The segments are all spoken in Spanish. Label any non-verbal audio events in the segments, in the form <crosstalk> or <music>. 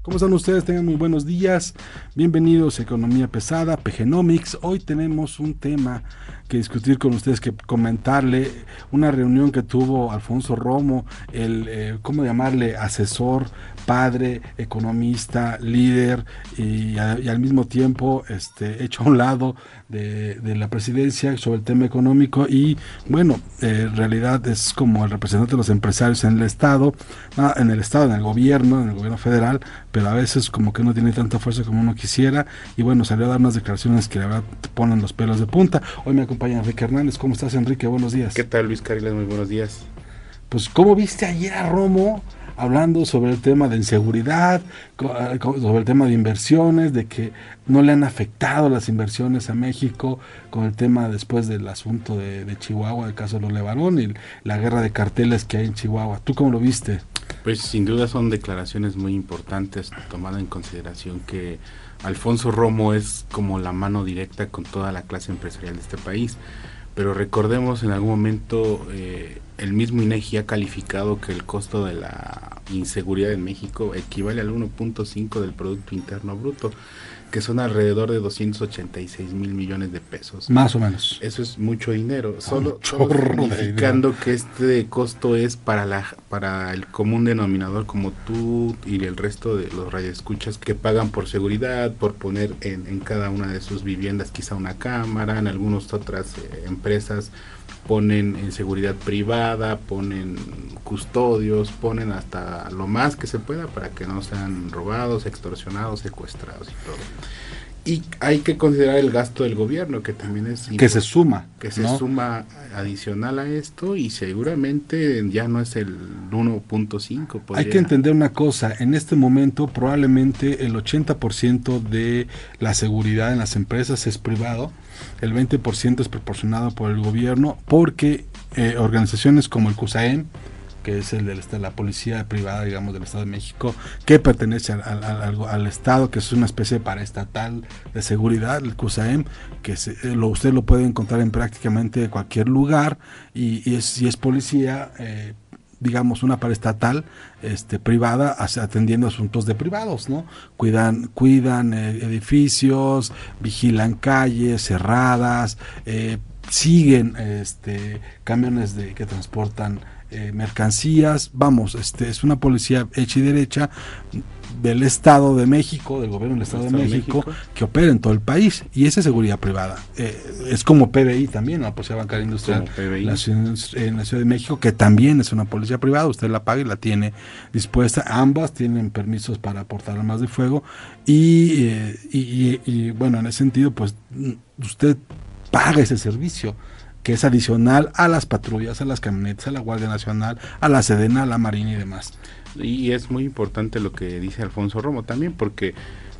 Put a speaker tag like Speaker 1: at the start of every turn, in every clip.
Speaker 1: ¿Cómo están ustedes? Tengan muy buenos días. Bienvenidos a Economía Pesada, PGnomics. Hoy tenemos un tema que discutir con ustedes, que comentarle una reunión que tuvo Alfonso Romo, el, eh, ¿cómo llamarle? Asesor, padre, economista, líder y, al mismo tiempo este, hecho a un lado de, la presidencia sobre el tema económico y bueno, eh, en realidad es como el representante de los empresarios en el Estado, ah, en el Estado, en el gobierno, en el gobierno federal, pero a veces como que no tiene tanta fuerza como uno quisiera y bueno, salió a dar unas declaraciones que la verdad ponen los pelos de punta. Hoy me acompaña Enrique Hernández. ¿Cómo estás, Enrique? Buenos días.
Speaker 2: ¿Qué tal Luis? Muy buenos días.
Speaker 1: Pues, ¿cómo viste ayer a Romo hablando sobre el tema de inseguridad, eh, sobre el tema de inversiones, de que no le han afectado las inversiones a México con el tema después del asunto de, de Chihuahua, el caso de los Levarón y la guerra de carteles que hay en Chihuahua? ¿Tú cómo lo viste?
Speaker 2: Pues sin duda son declaraciones muy importantes, tomando en consideración que Alfonso Romo es como la mano directa con toda la clase empresarial de este país. Pero recordemos en algún momento eh, el mismo INEGI ha calificado que el costo de la inseguridad en México equivale al 1.5 del Producto Interno Bruto, que son alrededor de 286 mil millones de pesos.
Speaker 1: Más o menos.
Speaker 2: Eso es mucho dinero. Solo,
Speaker 1: un
Speaker 2: solo significando que este costo es para la para el común denominador como tú y el resto de los radioescuchas que pagan por seguridad, por poner en, en cada una de sus viviendas quizá una cámara, en algunas otras eh, empresas ponen en seguridad privada, ponen custodios, ponen hasta lo más que se pueda para que no sean robados, extorsionados, secuestrados y todo. Y hay que considerar el gasto del gobierno, que también es
Speaker 1: Que se suma.
Speaker 2: que se
Speaker 1: ¿no?
Speaker 2: suma adicional a esto y seguramente ya no es el 1.5.
Speaker 1: Hay que entender una cosa, en este momento probablemente el 80% de la seguridad en las empresas es privado, el 20% es proporcionado por el gobierno, porque eh, organizaciones como el CUSAEM, que es el de la policía privada, digamos, del Estado de México, que pertenece al, al- Estado, que es una especie de paraestatal de seguridad, el CUSAEM, que se- eh, lo, usted lo puede encontrar en prácticamente cualquier lugar, y, es, y es policía eh, digamos, una paraestatal este, privada atendiendo asuntos de privados, ¿no? Cuidan, cuidan eh, edificios, vigilan calles cerradas, siguen este, camiones de, que transportan eh, mercancías, vamos, este, es una policía hecha y derecha del Estado de México, del gobierno del Estado, de,
Speaker 2: Estado de
Speaker 1: México,
Speaker 2: México.
Speaker 1: que opera en todo el país y esa es seguridad privada. Eh, es como PBI también, la Policía Bancaria Industrial la ciudad- en la Ciudad de México, que también es una policía privada, usted la paga y la tiene dispuesta. Ambas tienen permisos para aportar armas de fuego y, eh, y, y- y, bueno, en ese sentido, pues mm, usted paga ese servicio que es adicional a las patrullas, a las camionetas, a la Guardia Nacional, a la Sedena, a la Marina y demás.
Speaker 2: Y es muy importante lo que dice Alfonso Romo también, porque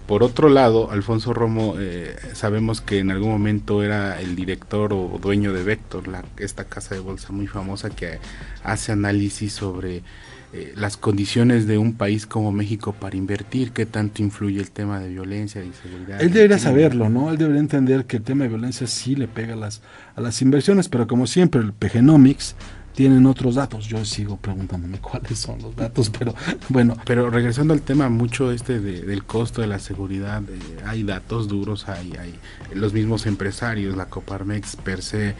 Speaker 2: por otro lado, Alfonso Romo eh, sabemos que en algún momento era el director o dueño de Vector, la, esta casa de bolsa muy famosa que hace análisis sobre eh, las condiciones de un país como México para invertir, qué tanto influye el tema de violencia, de inseguridad.
Speaker 1: Él debería saberlo, ¿no? Él debería entender que el tema de violencia sí le pega a las, a las inversiones, pero como siempre, el PGnomics tienen otros datos. Yo sigo preguntándome <laughs> cuáles son los datos, pero bueno,
Speaker 2: Pero regresando al tema mucho este de- del costo de la seguridad, eh, hay datos duros, hay, hay los mismos empresarios, la Coparmex per se,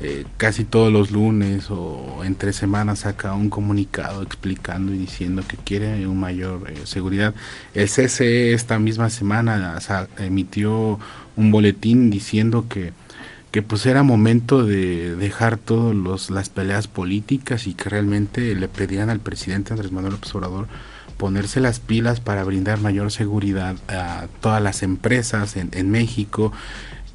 Speaker 2: eh, casi todos los lunes o entre semanas saca un comunicado explicando y diciendo que quiere una mayor eh, seguridad. El CCE esta misma semana sa- emitió un boletín diciendo que pues era momento de dejar todos los las peleas políticas y que realmente le pedían al presidente Andrés Manuel López Obrador ponerse las pilas para brindar mayor seguridad a todas las empresas en, en México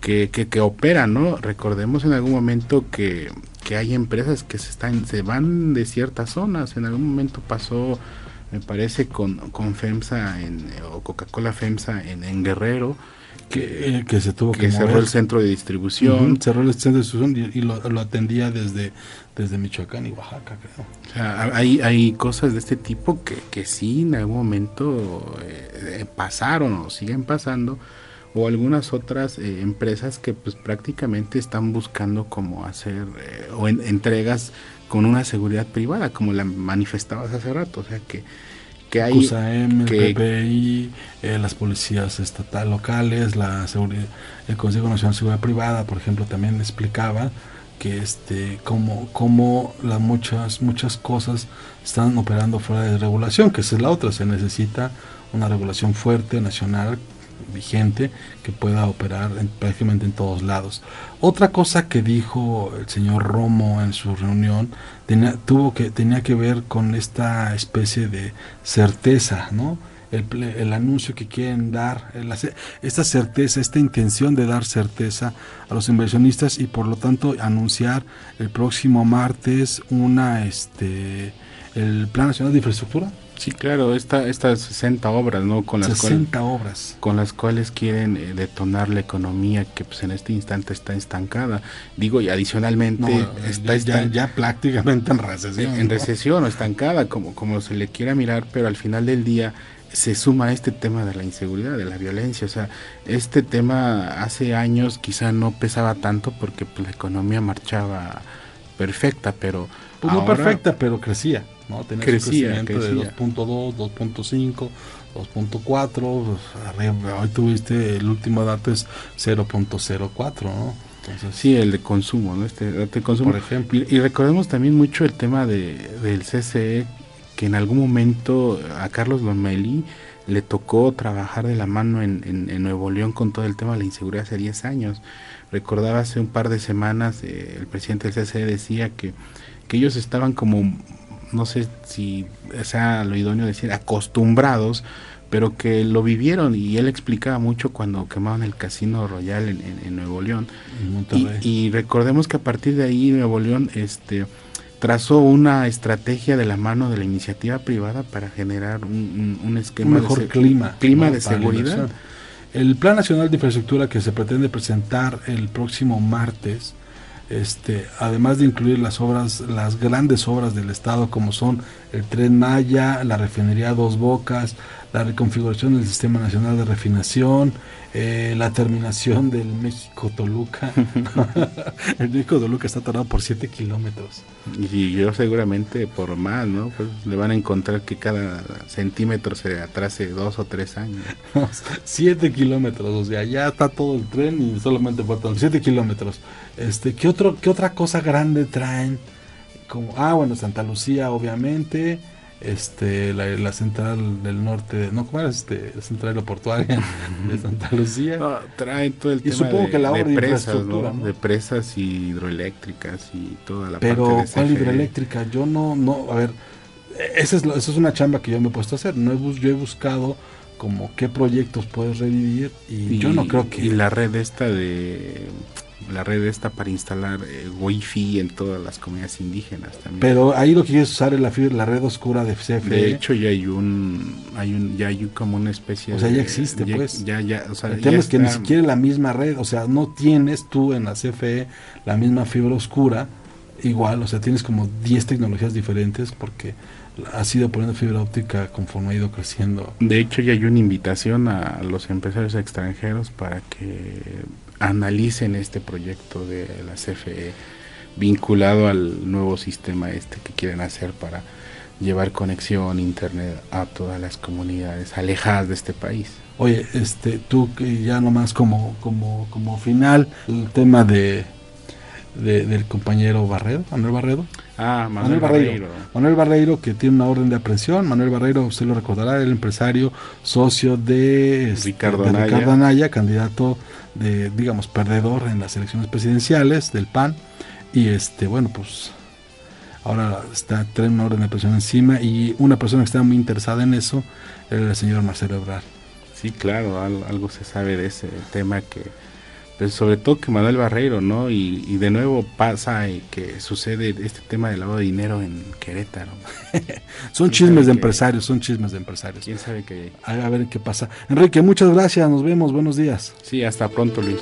Speaker 2: que, que, que, operan, ¿no? Recordemos en algún momento que, que hay empresas que se están se van de ciertas zonas. En algún momento pasó, me parece, con, con FEMSA en, o Coca-Cola FEMSA en, en Guerrero.
Speaker 1: Que, eh, que, se tuvo que,
Speaker 2: que cerró el centro de distribución.
Speaker 1: Uh -huh, cerró el centro de distribución y, y lo, lo, atendía desde, desde Michoacán y Oaxaca, creo.
Speaker 2: O sea, hay, hay cosas de este tipo que, que sí en algún momento eh, pasaron o siguen pasando o algunas otras eh, empresas que pues prácticamente están buscando como hacer eh, o en, entregas con una seguridad privada como la manifestabas hace rato o sea que que hay
Speaker 1: CUSAM, que, el PPI, eh, las policías estatal locales, la seguridad, el Consejo Nacional de Seguridad Privada, por ejemplo, también explicaba que este como como las muchas muchas cosas están operando fuera de regulación, que esa es la otra, se necesita una regulación fuerte nacional vigente que pueda operar en, prácticamente en todos lados. Otra cosa que dijo el señor Romo en su reunión tenía, tuvo que, tenía que ver con esta especie de certeza, ¿no? El, el, anuncio que quieren dar, el, esta certeza, esta intención de dar certeza a los inversionistas y por lo tanto anunciar el próximo martes una, este, el Plan Nacional de Infraestructura,
Speaker 2: Sí, claro, esta, estas 60 obras, ¿no?
Speaker 1: Con las 60 cuales, obras.
Speaker 2: Con las cuales quieren eh, detonar la economía que pues en este instante está estancada. Digo, y adicionalmente
Speaker 1: no,
Speaker 2: está
Speaker 1: ya, ya, ya, prácticamente en recesión.
Speaker 2: En
Speaker 1: ¿no?
Speaker 2: recesión o estancada, como, como se le quiera mirar, pero al final del día se suma este tema de la inseguridad, de la violencia. O sea, este tema hace años quizá no pesaba tanto porque pues, la economía marchaba perfecta, pero...
Speaker 1: Pues
Speaker 2: ahora,
Speaker 1: no perfecta, pero crecía. ¿No?
Speaker 2: Crecía,
Speaker 1: un
Speaker 2: crecía.
Speaker 1: de 2.2, 2.5, 2.4, arriba, hoy tuviste el último dato es 0.04, ¿no?
Speaker 2: Entonces, sí, el de consumo, ¿no? Este de consumo.
Speaker 1: Por ejemplo.
Speaker 2: Y, y, recordemos también mucho el tema de, del CCE, que en algún momento a Carlos Lomeli le tocó trabajar de la mano en, en, en, Nuevo León con todo el tema de la inseguridad hace 10 años. Recordaba hace un par de semanas, eh, el presidente del CCE decía que, que ellos estaban como no sé si sea lo idóneo decir acostumbrados, pero que lo vivieron y él explicaba mucho cuando quemaban el Casino Royal en, en, en Nuevo León. Y, y, recordemos que a partir de ahí Nuevo León este, trazó una estrategia de la mano de la iniciativa privada para generar un, un, un esquema
Speaker 1: un mejor
Speaker 2: de
Speaker 1: clima,
Speaker 2: clima
Speaker 1: ¿no?
Speaker 2: de seguridad.
Speaker 1: El Plan Nacional de Infraestructura que se pretende presentar el próximo martes este, además de incluir las obras, las grandes obras del Estado como son el tren Maya, la refinería Dos Bocas, la reconfiguración del Sistema Nacional de Refinación, eh, la terminación del México-Toluca. <laughs> <laughs> el México-Toluca está tardado por 7 kilómetros.
Speaker 2: Y yo seguramente por más, ¿no? Pues le van a encontrar que cada centímetro se atrase dos o tres años. <laughs>
Speaker 1: 7 kilómetros, o sea, ya está todo el tren y solamente faltan 7 kilómetros. Este, ¿qué, otro, ¿Qué otra cosa grande traen? Como, ah, bueno, Santa Lucía, obviamente este la, la, central del norte no cómo era este la central aeroportuaria <laughs> de Santa Lucía
Speaker 2: no, trae todo el
Speaker 1: y
Speaker 2: tema
Speaker 1: supongo
Speaker 2: de,
Speaker 1: que la obra
Speaker 2: de presas
Speaker 1: infraestructura
Speaker 2: ¿no?
Speaker 1: ¿no?
Speaker 2: de presas y hidroeléctricas y toda la
Speaker 1: pero
Speaker 2: parte de
Speaker 1: cuál
Speaker 2: CFE.
Speaker 1: hidroeléctrica yo no no a ver esa es, esa es una chamba que yo me he puesto a hacer no he, yo he buscado como qué proyectos puedes revivir y,
Speaker 2: y,
Speaker 1: yo no creo que
Speaker 2: y la red esta de la red esta para instalar eh, wifi en todas las comunidades indígenas también.
Speaker 1: Pero ahí lo que quieres usar es la, la red oscura de CFE.
Speaker 2: De hecho ya hay un, hay un, ya hay como una especie.
Speaker 1: O sea,
Speaker 2: de,
Speaker 1: ya existe,
Speaker 2: ya,
Speaker 1: pues.
Speaker 2: Ya, ya, o sea,
Speaker 1: El tema es que
Speaker 2: está...
Speaker 1: ni siquiera la misma red, o sea, no tienes tú en la CFE la misma fibra oscura, igual, o sea, tienes como 10 tecnologías diferentes porque has ido poniendo fibra óptica conforme ha ido creciendo.
Speaker 2: De hecho, ya hay una invitación a los empresarios extranjeros para que analicen este proyecto de la CFE vinculado al nuevo sistema este que quieren hacer para llevar conexión internet a todas las comunidades alejadas de este país.
Speaker 1: Oye, este, tú ya nomás como como como final el tema de, de del compañero Barredo, Manuel Barredo.
Speaker 2: Ah, Manuel,
Speaker 1: Manuel Barreiro. Barreiro. Manuel Barreiro que tiene una orden de aprehensión. Manuel Barreiro, usted lo recordará, el empresario socio de,
Speaker 2: este, Ricardo,
Speaker 1: de
Speaker 2: Anaya.
Speaker 1: Ricardo Anaya, candidato de, digamos, perdedor en las elecciones presidenciales del PAN. Y este, bueno, pues ahora está trae una orden de presión encima y una persona que está muy interesada en eso era el señor Marcelo Ebrard.
Speaker 2: Sí, claro, algo se sabe de ese tema que pues sobre todo que Manuel Barreiro, ¿no? Y, de nuevo pasa y que sucede este tema del lavado de dinero en Querétaro. <laughs>
Speaker 1: son chismes de empresarios, son chismes de empresarios.
Speaker 2: ¿Quién sabe qué
Speaker 1: hay? A ver qué pasa. Enrique, muchas gracias, nos vemos, buenos días.
Speaker 2: Sí, hasta pronto, Luis.